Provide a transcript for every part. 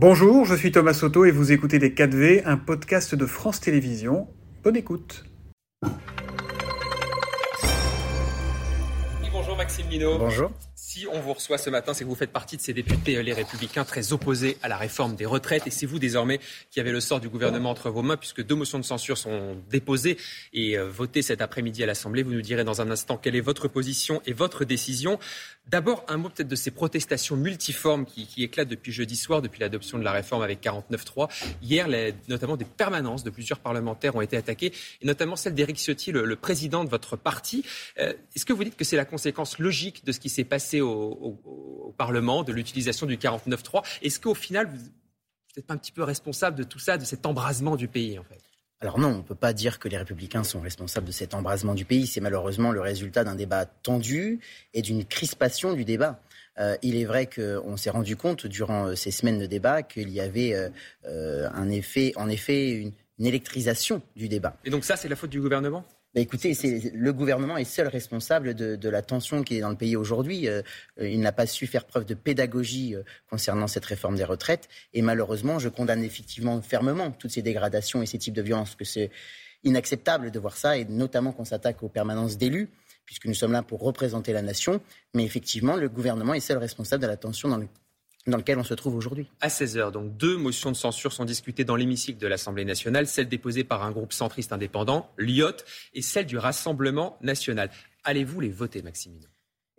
Bonjour, je suis Thomas Soto et vous écoutez Les 4V, un podcast de France Télévisions. Bonne écoute. bonjour Maxime Minot. Bonjour si on vous reçoit ce matin, c'est que vous faites partie de ces députés, euh, les républicains, très opposés à la réforme des retraites. Et c'est vous désormais qui avez le sort du gouvernement entre vos mains, puisque deux motions de censure sont déposées et euh, votées cet après-midi à l'Assemblée. Vous nous direz dans un instant quelle est votre position et votre décision. D'abord, un mot peut-être de ces protestations multiformes qui, éclatent depuis jeudi soir, depuis l'adoption de la réforme avec 49.3. Hier, notamment des permanences de plusieurs parlementaires ont été attaquées, et notamment celle d'Éric Ciotti, le, président de votre parti. Euh, est-ce que vous dites que c'est la conséquence logique de ce qui s'est passé au, Parlement, de l'utilisation du 49.3. Est-ce qu'au final, vous n'êtes pas un petit peu responsable de tout ça, de cet embrasement du pays en fait? Alors non, on ne peut pas dire que les républicains sont responsables de cet embrasement du pays. C'est malheureusement le résultat d'un débat tendu et d'une crispation du débat. Euh, il est vrai qu'on s'est rendu compte durant euh, ces semaines de débat qu'il y avait euh, en effet une, électrisation du débat. Et donc ça, c'est la faute du gouvernement? Bah, écoutez, le gouvernement est seul responsable de, la tension qui est dans le pays aujourd'hui. Euh, il n'a pas su faire preuve de pédagogie euh, concernant cette réforme des retraites. Et malheureusement, je condamne effectivement fermement toutes ces dégradations et ces types de violences, que c'est inacceptable de voir ça, et notamment qu'on s'attaque aux permanences d'élus, puisque nous sommes là pour représenter la nation. Mais effectivement, le gouvernement est seul responsable de la tension dans le dans lequel on se trouve aujourd'hui. À 16h, donc deux motions de censure sont discutées dans l'hémicycle de l'Assemblée nationale, celle déposée par un groupe centriste indépendant, l'IOT, et celle du Rassemblement national. Allez-vous les voter, Maximilien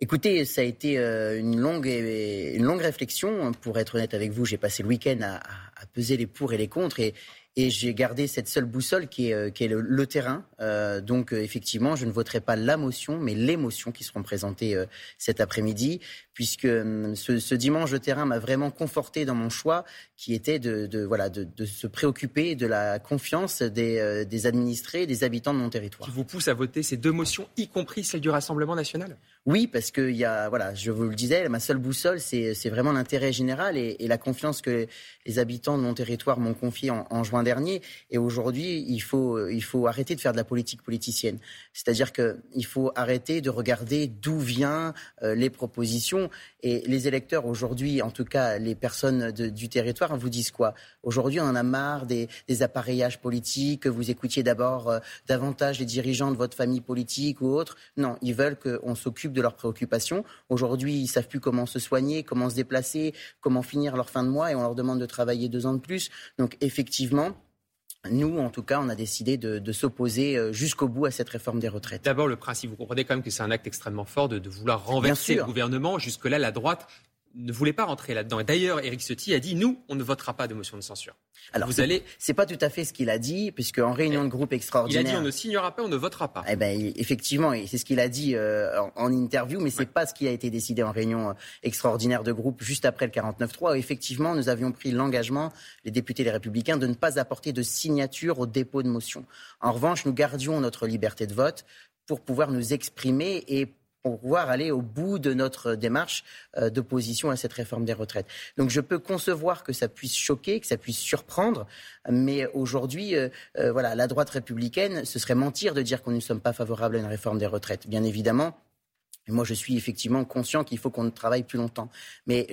Écoutez, ça a été euh, une longue, une longue réflexion. Pour être honnête avec vous, j'ai passé le week-end à, à, peser les pour et les contre. Et et j'ai gardé cette seule boussole qui est, euh, le, terrain. Euh, donc euh, effectivement, je ne voterai pas la motion, mais les motions qui seront présentées cet après-midi, puisque ce, dimanche, le terrain m'a vraiment conforté dans mon choix, qui était de, voilà, de, se préoccuper de la confiance des, des administrés, des habitants de mon territoire. Qui vous pousse à voter ces deux motions, y compris celle du Rassemblement national? Oui, parce que y a, voilà, je vous le disais, ma seule boussole, c'est vraiment l'intérêt général et, la confiance que les habitants de mon territoire m'ont confiée en, juin dernier. Et aujourd'hui, il faut, il faut arrêter de faire de la politique politicienne. C'est-à-dire qu'il faut arrêter de regarder d'où viennent euh, les propositions. Et les électeurs aujourd'hui, en tout cas les personnes du territoire, vous disent quoi? Aujourd'hui, on en a marre des, appareillages politiques, que vous écoutiez d'abord euh, davantage les dirigeants de votre famille politique ou autre. Non, ils veulent qu'on s'occupe de leurs préoccupations. Aujourd'hui, ils savent plus comment se soigner, comment se déplacer, comment finir leur fin de mois et on leur demande de travailler deux ans de plus. Donc effectivement, nous, en tout cas, on a décidé de, s'opposer euh, jusqu'au bout à cette réforme des retraites. D'abord, le principe, vous comprenez quand même que c'est un acte extrêmement fort de, de vouloir renverser le gouvernement. Jusque-là, la droite ne voulait pas rentrer là-dedans. Et d'ailleurs, Éric Ciotti a dit nous, on ne votera pas de motion de censure. Alors, vous allez. C'est pas tout à fait ce qu'il a dit, puisque en réunion de groupe extraordinaire. Il a dit on ne signera pas, on ne votera pas. Eh ben, effectivement, c'est ce qu'il a dit euh, en, interview, mais c'est pas ce qui a été décidé en réunion euh, extraordinaire de groupe juste après le 49-3. Effectivement, nous avions pris l'engagement, les députés les Républicains, de ne pas apporter de signature au dépôt de motion. En revanche, nous gardions notre liberté de vote pour pouvoir nous exprimer et pour pouvoir aller au bout de notre démarche euh, d'opposition à cette réforme des retraites. Donc je peux concevoir que ça puisse choquer, que ça puisse surprendre, mais aujourd'hui, euh, euh, voilà, la droite républicaine, ce serait mentir de dire qu'on ne sommes pas favorables à une réforme des retraites. Bien évidemment, moi, je suis effectivement conscient qu'il faut qu'on travaille plus longtemps. Mais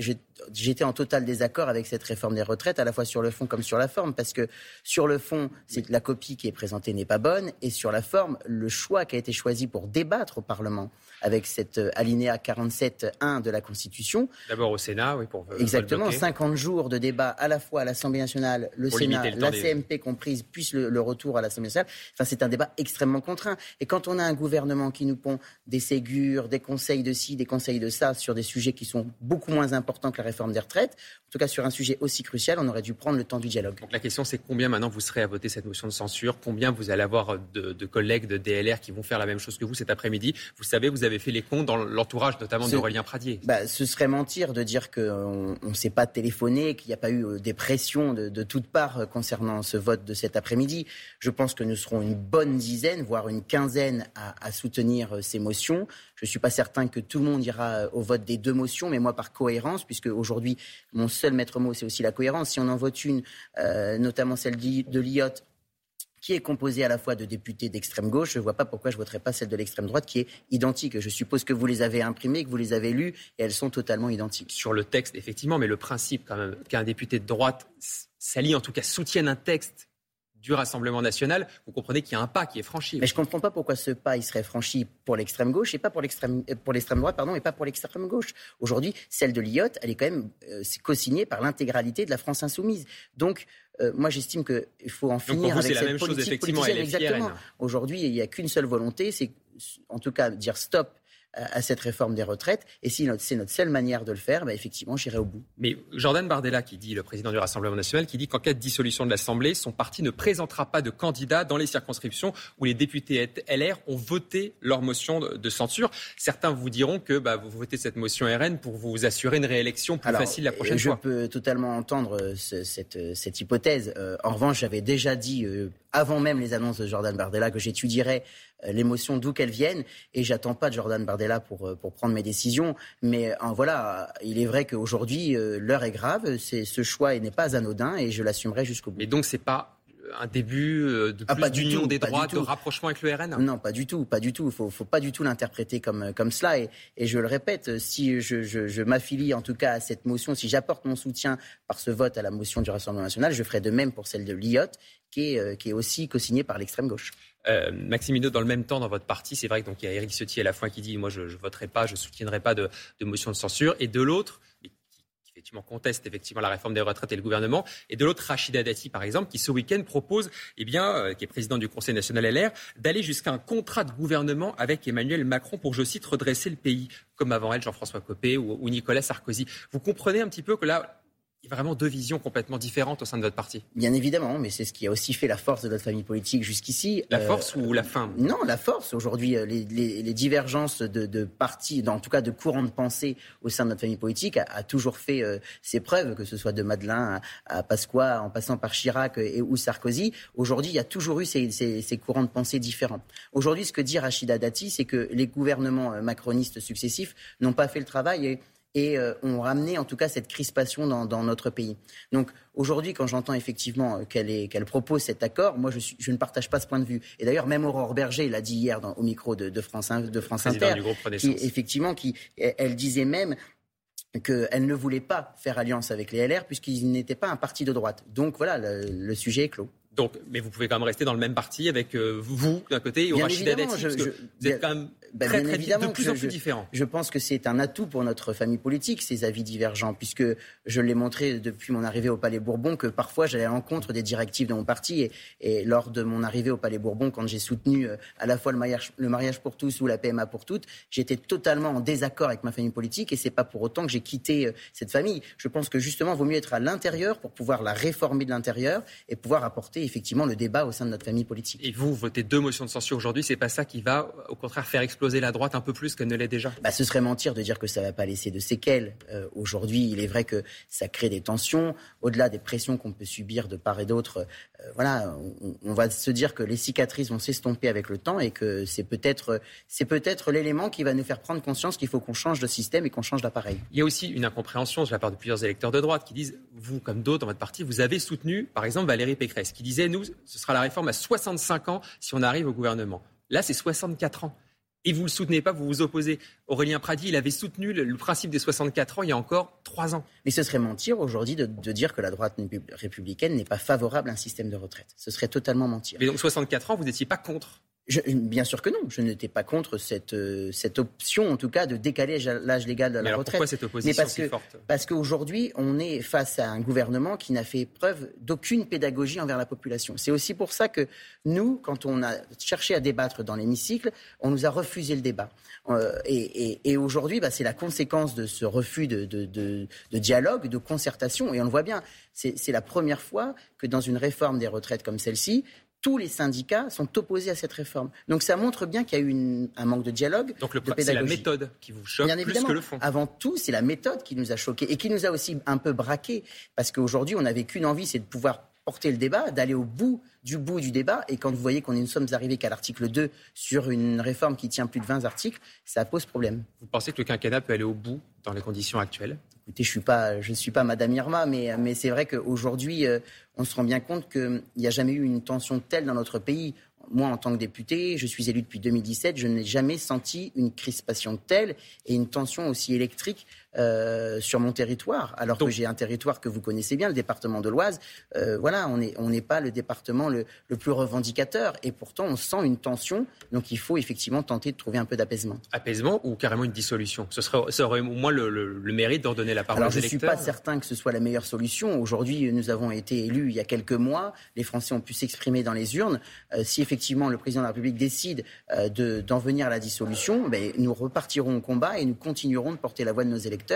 j'étais en total désaccord avec cette réforme des retraites, à la fois sur le fond comme sur la forme, parce que sur le fond, c'est la copie qui est présentée n'est pas bonne, et sur la forme, le choix qui a été choisi pour débattre au Parlement avec cette euh, alinéa 47.1 de la Constitution. D'abord au Sénat, oui, pour Exactement, 50 jours de débat à la fois à l'Assemblée nationale, le Sénat, la CMP comprise, puis le, retour à l'Assemblée nationale. Enfin, c'est un débat extrêmement contraint. Et quand on a un gouvernement qui nous pond des ségures, des conseils de ci, des conseils de ça sur des sujets qui sont beaucoup moins importants que la réforme des retraites, en tout cas sur un sujet aussi crucial, on aurait dû prendre le temps du dialogue. Donc la question, c'est combien maintenant vous serez à voter cette motion de censure? Combien vous allez avoir de, de collègues de DLR qui vont faire la même chose que vous cet après-midi? Vous savez, vous avez fait les comptes dans l'entourage notamment d'Aurélien Pradier. Bah, ce serait mentir de dire qu'on ne s'est pas téléphoné, qu'il n'y a pas eu euh, des pressions de, de toutes parts euh, concernant ce vote de cet après-midi. Je pense que nous serons une bonne dizaine, voire une quinzaine à, à soutenir euh, ces motions. Je ne suis pas certain que tout le monde ira au vote des deux motions, mais moi par cohérence, puisque aujourd'hui mon seul maître mot c'est aussi la cohérence. Si on en vote une, notamment celle de l'IOT, qui est composée à la fois de députés d'extrême gauche. Je ne vois pas pourquoi je ne voterais pas celle de l'extrême droite qui est identique. Je suppose que vous les avez imprimées, que vous les avez lues et elles sont totalement identiques. Sur le texte, effectivement, mais le principe quand même qu'un député de droite s'allie, en tout cas soutienne un texte du Rassemblement national, vous comprenez qu'il y a un pas qui est franchi. Mais je ne comprends pas pourquoi ce pas il serait franchi pour l'extrême gauche et pas pour l'extrême euh, pour l'extrême droite pardon et pas pour l'extrême gauche. Aujourd'hui, celle de l'IOT, elle est quand même euh, co-signée par l'intégralité de la France insoumise. Donc euh, moi, j'estime qu'il faut en finir Donc avec la même chose, effectivement. Aujourd'hui, il n'y a qu'une seule volonté, c'est en tout cas dire stop à cette réforme des retraites. Et si c'est notre seule manière de le faire, bah effectivement, j'irai au bout. Mais Jordan Bardella, qui dit, le président du Rassemblement national, qui dit qu'en cas de dissolution de l'Assemblée, son parti ne présentera pas de candidat dans les circonscriptions où les députés LR ont voté leur motion de, censure. Certains vous diront que bah, vous votez cette motion RN pour vous assurer une réélection plus facile la prochaine fois. Je peux totalement entendre euh, cette, euh, cette, hypothèse. Euh, en revanche, j'avais déjà dit avant même les annonces de Jordan Bardella que j'étudierais euh, l'émotion d'où qu'elle vienne et j'attends pas de Jordan Bardella pour, euh, pour prendre mes décisions. Mais euh, voilà, il est vrai qu'aujourd'hui, l'heure est grave, c'est, ce choix n'est pas anodin et je l'assumerai jusqu'au bout. Mais donc pas un début de ah, plus d'union des droits, de rapprochement avec le RN Non, pas du tout, pas du tout. Il faut, faut pas du tout l'interpréter comme, comme cela. Et, et, je le répète, si je, je, je m'affilie en tout cas à cette motion, si j'apporte mon soutien par ce vote à la motion du Rassemblement national, je ferai de même pour celle de l'IOT, qui est, qui est aussi co-signée par l'extrême gauche. Euh, Maxime dans le même temps, dans votre parti, c'est vrai qu'il y a Éric Ciotti à la fois qui dit Moi, je ne voterai pas, je ne soutiendrai pas de, motion de censure. Et de l'autre, effectivement conteste effectivement la réforme des retraites et le gouvernement. Et de l'autre, Rachida Dati, par exemple, qui ce week-end propose, eh bien, euh, qui est président du Conseil national LR, d'aller jusqu'à un contrat de gouvernement avec Emmanuel Macron pour, je cite, redresser le pays, comme avant elle Jean-François Copé ou Nicolas Sarkozy. Vous comprenez un petit peu que là, vraiment deux visions complètement différentes au sein de votre parti. Bien évidemment, mais c'est ce qui a aussi fait la force de notre famille politique jusqu'ici. La euh, force ou la fin? Non, la force. Aujourd'hui, euh, les, divergences de, partis, en tout cas de courants de pensée au sein de notre famille politique, a, toujours fait euh, ses preuves, que ce soit de Madeleine à, Pasqua, en passant par Chirac et, ou Sarkozy. Aujourd'hui, il y a toujours eu ces, ces courants de pensée différents. Aujourd'hui, ce que dit Rachida Dati, c'est que les gouvernements macronistes successifs n'ont pas fait le travail et et euh, ont ramené en tout cas cette crispation dans, notre pays. Donc aujourd'hui, quand j'entends effectivement euh, qu'elle propose cet accord, moi je, ne partage pas ce point de vue. Et d'ailleurs, même Aurore Berger l'a dit hier au micro de, France, de France Inter, qui, effectivement, qui, elle disait même qu'elle ne voulait pas faire alliance avec les LR puisqu'ils n'étaient pas un parti de droite. Donc voilà, le sujet est clos. Donc, mais vous pouvez quand même rester dans le même parti avec euh, vous d'un côté et Rachida Dati, parce que vous êtes quand même ben, très, très, de plus en plus différents. Je pense que c'est un atout pour notre famille politique, ces avis divergents, puisque je l'ai montré depuis mon arrivée au Palais Bourbon que parfois j'allais à l'encontre des directives de mon parti. Et, et, lors de mon arrivée au Palais Bourbon, quand j'ai soutenu euh, à la fois le mariage, le mariage pour tous ou la PMA pour toutes, j'étais totalement en désaccord avec ma famille politique et c'est pas pour autant que j'ai quitté euh, cette famille. Je pense que justement, il vaut mieux être à l'intérieur pour pouvoir la réformer de l'intérieur et pouvoir apporter effectivement le débat au sein de notre famille politique. Et vous, votez deux motions de censure aujourd'hui, c'est pas ça qui va, au contraire, faire exploser la droite un peu plus qu'elle ne l'est déjà? Bah, Ce serait mentir de dire que ça ne va pas laisser de séquelles. Euh, aujourd'hui, il est vrai que ça crée des tensions, au-delà des pressions qu'on peut subir de part et d'autre. Euh, voilà, on, va se dire que les cicatrices vont s'estomper avec le temps et que c'est peut-être c'est peut-être l'élément qui va nous faire prendre conscience qu'il faut qu'on change de système et qu'on change d'appareil. Il y a aussi une incompréhension de la part de plusieurs électeurs de droite qui disent, vous comme d'autres dans votre parti, vous avez soutenu, par exemple, Valérie Pécresse, qui disait, nous, ce sera la réforme à 65 ans si on arrive au gouvernement. Là, c'est 64 ans. Et vous ne le soutenez pas, vous vous opposez. Aurélien Pradi, il avait soutenu le, principe des 64 ans il y a encore 3 ans. Mais ce serait mentir aujourd'hui de, dire que la droite républicaine n'est pas favorable à un système de retraite. Ce serait totalement mentir. Mais donc 64 ans, vous n'étiez pas contre bien sûr que non, je n'étais pas contre cette, euh, cette option, en tout cas, de décaler l'âge légal de la retraite. Pourquoi cette opposition parce si forte Parce qu'aujourd'hui, on est face à un gouvernement qui n'a fait preuve d'aucune pédagogie envers la population. C'est aussi pour ça que nous, quand on a cherché à débattre dans l'hémicycle, on nous a refusé le débat. Euh, et, et, aujourd'hui, bah, c'est la conséquence de ce refus de, de, de, de, dialogue, de concertation. Et on le voit bien, c'est la première fois que dans une réforme des retraites comme celle-ci, tous les syndicats sont opposés à cette réforme. Donc ça montre bien qu'il y a eu un manque de dialogue. Donc le, c'est la méthode qui vous choque plus que le fond. Avant tout, c'est la méthode qui nous a choqués et qui nous a aussi un peu braqués. Parce qu'aujourd'hui, on n'avait qu'une envie, c'est de pouvoir porter le débat, d'aller au bout du bout du débat. Et quand vous voyez qu'on nous sommes arrivés qu'à l'article 2 sur une réforme qui tient plus de 20 articles, ça pose problème. Vous pensez que le quinquennat peut aller au bout dans les conditions actuelles? Écoutez, je suis pas, je suis pas Madame Irma, mais, mais c'est vrai qu'aujourd'hui, on se rend bien compte qu'il n'y a jamais eu une tension telle dans notre pays. Moi, en tant que député, je suis élu depuis 2017, je n'ai jamais senti une crispation telle et une tension aussi électrique euh, sur mon territoire, alors que j'ai un territoire que vous connaissez bien, le département de l'Oise. Euh, voilà, on n'est on pas le département le, plus revendicateur, et pourtant on sent une tension. Donc il faut effectivement tenter de trouver un peu d'apaisement. Apaisement ou carrément une dissolution? Ce serait, ça aurait au moins le, mérite d'ordonner la parole alors, je ne suis pas certain que ce soit la meilleure solution. Aujourd'hui, nous avons été élus il y a quelques mois. Les Français ont pu s'exprimer dans les urnes. Euh, si effectivement le président de la République décide d'en venir à la dissolution, ben, nous repartirons au combat et nous continuerons de porter la voix de nos électeurs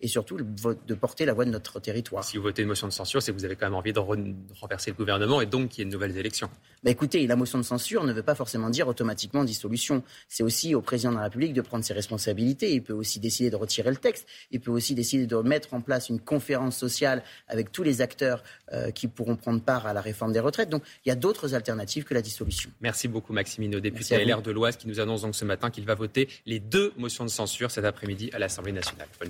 et surtout de porter la voix de notre territoire. Si vous votez une motion de censure, c'est que vous avez quand même envie de renverser le gouvernement et donc qu'il y ait de nouvelles élections. Bah écoutez, la motion de censure ne veut pas forcément dire automatiquement dissolution. C'est aussi au président de la République de prendre ses responsabilités. Il peut aussi décider de retirer le texte. Il peut aussi décider de mettre en place une conférence sociale avec tous les acteurs euh, qui pourront prendre part à la réforme des retraites. Donc il y a d'autres alternatives que la dissolution. Merci beaucoup Maximino, député à LR de l'Oise, qui nous annonce donc ce matin qu'il va voter les deux motions de censure cet après-midi à l'Assemblée nationale. Bonne